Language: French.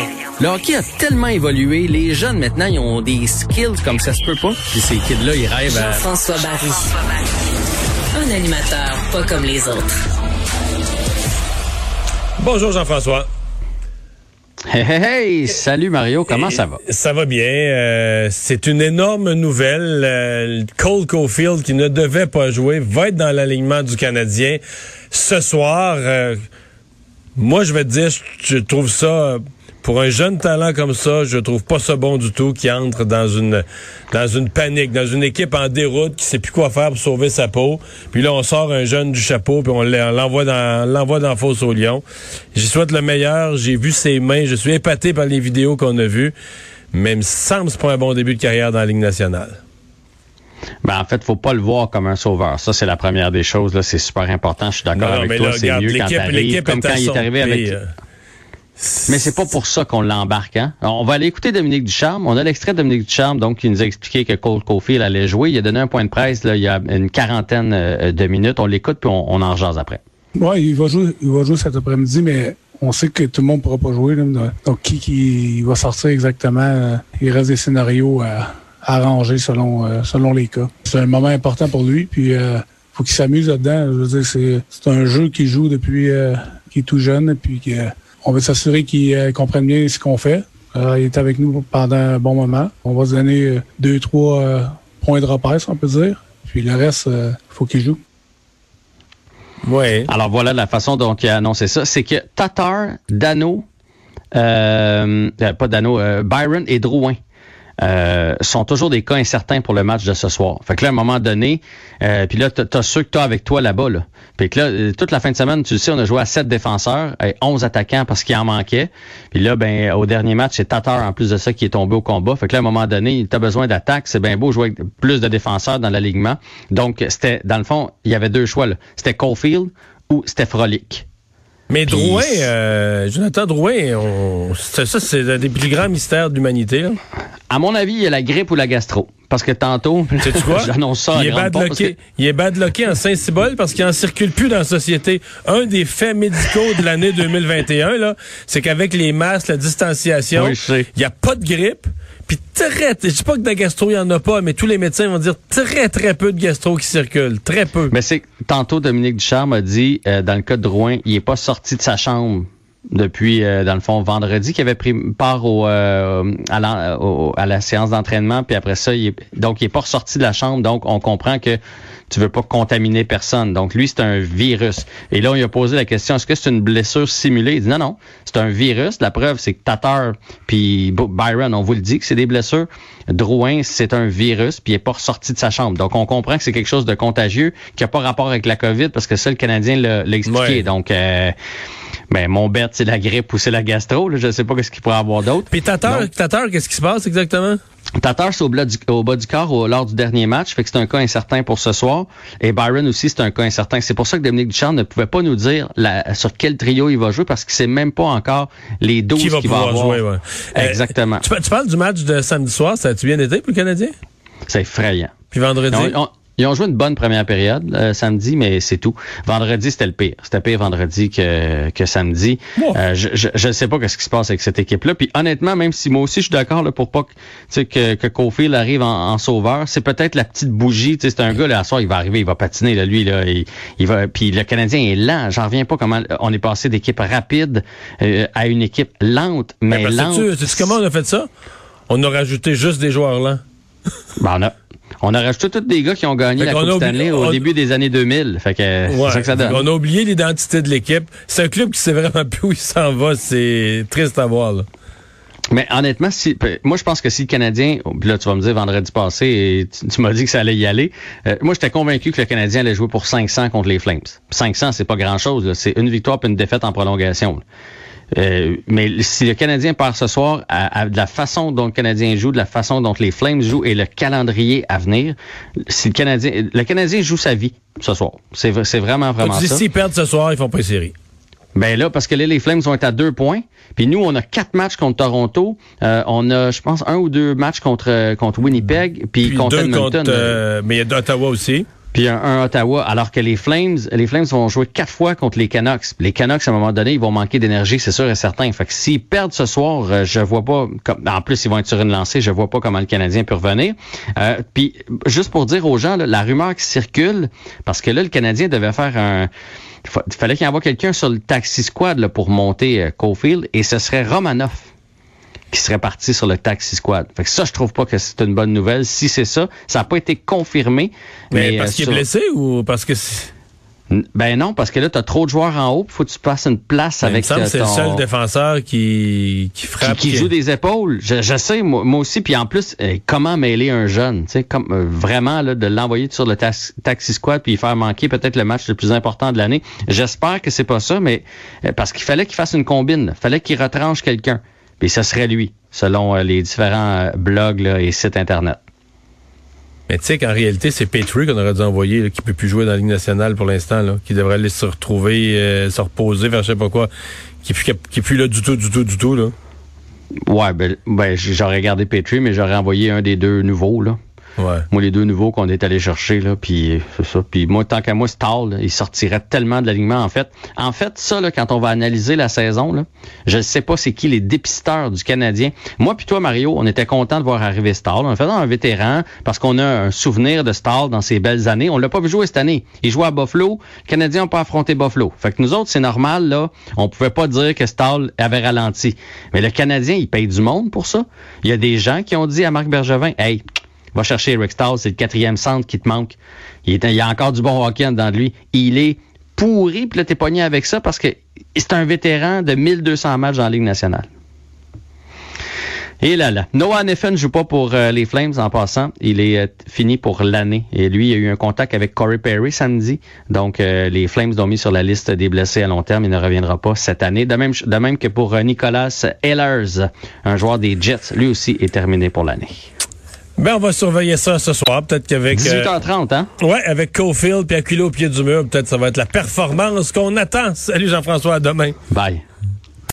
hockey. Le hockey a tellement évolué, les jeunes maintenant, ils ont des skills comme ça se peut pas. Puis ces kids-là, ils rêvent à... Jean-François Barry. Un animateur pas comme les autres. Bonjour Jean-François. Hey, hey, hey, salut Mario, comment ça va? Ça va bien. euh, c'est une énorme nouvelle. Euh, Cole Caulfield, qui ne devait pas jouer, va être dans l'alignement du Canadien ce soir. Euh, moi, je vais te dire, je, trouve ça, pour un jeune talent comme ça, je trouve pas ça bon du tout qui entre dans une dans une panique, dans une équipe en déroute qui sait plus quoi faire pour sauver sa peau. Puis là, on sort un jeune du chapeau puis on l'envoie dans l'envoie dans la fosse au lion. J'y souhaite le meilleur. J'ai vu ses mains. Je suis épaté par les vidéos qu'on a vues. Mais il me semble que c'est pas un bon début de carrière dans la Ligue nationale. Ben, en fait, faut pas le voir comme un sauveur. Ça, c'est la première des choses. Là, c'est super important. Je suis d'accord avec mais toi. C'est mieux quand l'équipe- comme quand il est arrivé avec. euh. Mais c'est pas pour ça qu'on l'embarque, hein? On va aller écouter Dominique Ducharme. On a l'extrait de Dominique Ducharme, donc, qui nous a expliqué que Cole Caulfield allait jouer. Il a donné un point de presse, là, il y a une quarantaine euh, de minutes. On l'écoute, puis on, en rejase après. Oui, il va jouer, il va jouer cet après-midi, mais on sait que tout le monde ne pourra pas jouer. Donc, qui, qui va sortir exactement? euh, Il reste des scénarios à, arranger selon, euh, selon les cas. C'est un moment important pour lui, puis faut qu'il s'amuse là-dedans. Je veux dire, c'est, un jeu qu'il joue depuis qu'il est tout jeune, puis que, on veut s'assurer qu'il euh, comprenne bien ce qu'on fait. Euh, il est avec nous pendant un bon moment. On va se donner euh, deux, trois points de repère, si on peut dire. Puis le reste, euh, faut qu'il joue. Ouais. Alors voilà la façon dont il a annoncé ça. C'est que Tatar, Dano, euh, euh, pas Dano, euh, Byron et Drouin euh, sont toujours des cas incertains pour le match de ce soir. Fait que là, à un moment donné, euh, puis là, t'as ceux que t'as avec toi là-bas. Là. Puis que là, euh, toute la fin de semaine, tu le sais, on a joué à sept défenseurs et 11 attaquants parce qu'il en manquait. Puis là, ben au dernier match, c'est Tatar en plus de ça qui est tombé au combat. Fait que là, à un moment donné, t'as besoin d'attaque. C'est bien beau jouer avec plus de défenseurs dans l'alignement. Donc, c'était, dans le fond, il y avait deux choix. C'était Caulfield ou c'était Frolic. Mais Puis- Drouin, euh, Jonathan Drouin, on- c'est ça, c'est un des plus grands mystères de l'humanité. À mon avis, il y a la grippe ou la gastro. Parce que tantôt, j'annonce ça. à il est, pompe badlocké, il est badlocké en Saint-Cybole parce qu'il en circule plus dans la société. Un des faits médicaux de l'année 2021, là, c'est qu'avec les masques, la distanciation, Oui, il n'y a pas de grippe. Puis très, je dis pas que de la gastro, il n'y en a pas, mais tous les médecins vont dire très, très peu de gastro qui circulent. Très peu. Mais c'est tantôt Dominique Ducharme a dit euh, dans le cas de Drouin, il est pas sorti de sa chambre depuis euh, dans le fond vendredi qu'il avait pris part au, euh, à, la, au- à la séance d'entraînement. Puis après ça il est, donc il est pas ressorti de la chambre. Donc on comprend que tu veux pas contaminer personne. Donc lui c'est un virus. Et là on lui a posé la question est-ce que c'est une blessure simulée? Il dit non non c'est un virus. La preuve c'est que Tatar puis Byron on vous le dit que c'est des blessures. Drouin c'est un virus puis il est pas ressorti de sa chambre. Donc on comprend que c'est quelque chose de contagieux qui a pas rapport avec la COVID parce que ça le Canadien l'a l'a expliqué. Ouais. donc euh, ben, mon bête, c'est la grippe ou c'est la gastro. Là. Je sais pas ce qu'il pourrait avoir d'autre. Puis Tatar. Tatar, qu'est-ce qui se passe exactement? Tatar, c'est au, bas du- au bas du corps au- lors du dernier match. Fait que c'est un cas incertain pour ce soir. Et Byron aussi, c'est un cas incertain. C'est pour ça que Dominique Ducharme ne pouvait pas nous dire la- sur quel trio il va jouer parce qu'il sait même pas encore les 12 Qui va qu'il va avoir. jouer, ouais. Euh, Exactement. Tu, tu parles du match de samedi soir, ça a-tu bien été pour le Canadien? C'est effrayant. Puis vendredi? Ils ont joué une bonne première période euh, samedi, mais c'est tout. Vendredi, c'était le pire. C'était pire vendredi que, que samedi. Wow. Euh, je, je, je sais pas qu'est-ce qui se passe avec cette équipe-là. Puis honnêtement, même si moi aussi je suis d'accord là, pour pas que, que, que Caulfield arrive en, en sauveur, c'est peut-être la petite bougie. C'est un gars là, à soir, il va arriver, il va patiner là, lui là, il, il va. Puis le Canadien est lent. J'en reviens pas comment on est passé d'équipe rapide euh, à une équipe lente, mais Ben, parce que lente. sais-tu comment on a fait ça? On a rajouté juste des joueurs lents. Ben, on a on a rajouté tous des gars qui ont gagné Fait la Coupe Stanley au on- début des années 2000. Fait que c'est Ouais. ça que ça donne. On a oublié l'identité de l'équipe. C'est un club qui sait vraiment plus où il s'en va. C'est triste à voir. Là. Mais honnêtement, si, moi je pense que si le Canadien, oh, là tu vas me dire vendredi passé, et tu, tu m'as dit que ça allait y aller. euh, moi j'étais convaincu que le Canadien allait jouer pour 500 contre les Flames. 500 c'est pas grand chose, c'est une victoire puis une défaite en prolongation. là. Euh, mais si le Canadien part ce soir, à, à- de la façon dont le Canadien joue, de la façon dont les Flames jouent et le calendrier à venir, si le Canadien, le Canadien joue sa vie ce soir. C'est vraiment vraiment Tu dis, ça. s'ils perdent ce soir, ils font pas les séries. Ben là, parce que là, les Flames vont être à deux points. Puis nous, on a quatre matchs contre Toronto. Euh, on a, je pense, un ou deux matchs contre, contre Winnipeg. Puis, Puis contre deux Edmonton. contre. euh, mais il y a d'Ottawa aussi. Puis un, un, Ottawa, alors que les Flames, les Flames vont jouer quatre fois contre les Canucks. Les Canucks, à un moment donné, ils vont manquer d'énergie, c'est sûr et certain. Fait que s'ils perdent ce soir, euh, je vois pas. Comme, en plus, ils vont être sur une lancée. Je vois pas comment le Canadien peut revenir. Euh, puis juste pour dire aux gens, la rumeur qui circule, parce que là, le Canadien devait faire un il fallait qu'il envoie quelqu'un sur le taxi squad pour monter euh, Cofield et ce serait Romanoff qui serait parti sur le taxi squad. Fait que ça, je trouve pas que c'est une bonne nouvelle. Si c'est ça, ça n'a pas été confirmé. Mais, parce qu'il est blessé ou parce que ben non, parce que là, tu as trop de joueurs en haut, faut que tu passes une place avec il me c'est le seul défenseur qui, qui frappe. Qui, joue des épaules. Je, je sais, moi, moi, aussi. Puis en plus, euh, comment mêler un jeune? Tu sais, comme euh, vraiment là, de l'envoyer sur le taxi squad puis faire manquer peut-être le match le plus important de l'année. J'espère que c'est pas ça, mais euh, parce qu'il fallait qu'il fasse une combine. Il fallait qu'il retranche quelqu'un. Puis ce serait lui, selon les différents blogs là, et sites Internet. Mais tu sais qu'en réalité, c'est Petrie qu'on aurait dû envoyer, là, qui peut plus jouer dans la Ligue nationale pour l'instant, qui devrait aller se retrouver, euh, se reposer, faire je sais pas quoi, qui est, plus, plus là du tout, du tout, du tout, là. Ouais, ben, ben j'aurais gardé Petrie, mais j'aurais envoyé un des deux nouveaux, là. Moi, les deux nouveaux qu'on est allé chercher, là, puis c'est ça. Puis moi, tant qu'à moi, Stall, il sortirait tellement de l'alignement, en fait. En fait, ça, là, quand on va analyser la saison, là, je ne sais pas c'est qui les dépisteurs du Canadien. Moi puis toi, Mario, on était content de voir arriver Stall. On a un vétéran parce qu'on a un souvenir de Stall dans ses belles années. On l'a pas vu jouer cette année. Il jouait à Buffalo. Le Canadien n'a pas affronté Buffalo. Fait que nous autres, c'est normal, là. On pouvait pas dire que Stall avait ralenti. Mais le Canadien, il paye du monde pour ça. Il y a des gens qui ont dit à Marc Bergevin, hey, Va chercher Eric Stahl, c'est le quatrième centre qui te manque. Il y a encore du bon hockey dans lui. Il est pourri, puis là, t'es pogné avec ça parce que c'est un vétéran de 1200 matchs dans la Ligue nationale. Et là là. Noah Neffen ne joue pas pour euh, les Flames en passant. Il est euh, fini pour l'année. Et lui, il a eu un contact avec Corey Perry samedi. Donc, euh, les Flames l'ont mis sur la liste des blessés à long terme. Il ne reviendra pas cette année. De même, de même que pour Nicolas Ehlers, un joueur des Jets. Lui aussi est terminé pour l'année. Ben, on va surveiller ça ce soir. Peut-être qu'avec. 18h30, hein? Ouais, avec Cofield puis Aquilo au pied du mur, peut-être ça va être la performance qu'on attend. Salut Jean-François, à demain. Bye.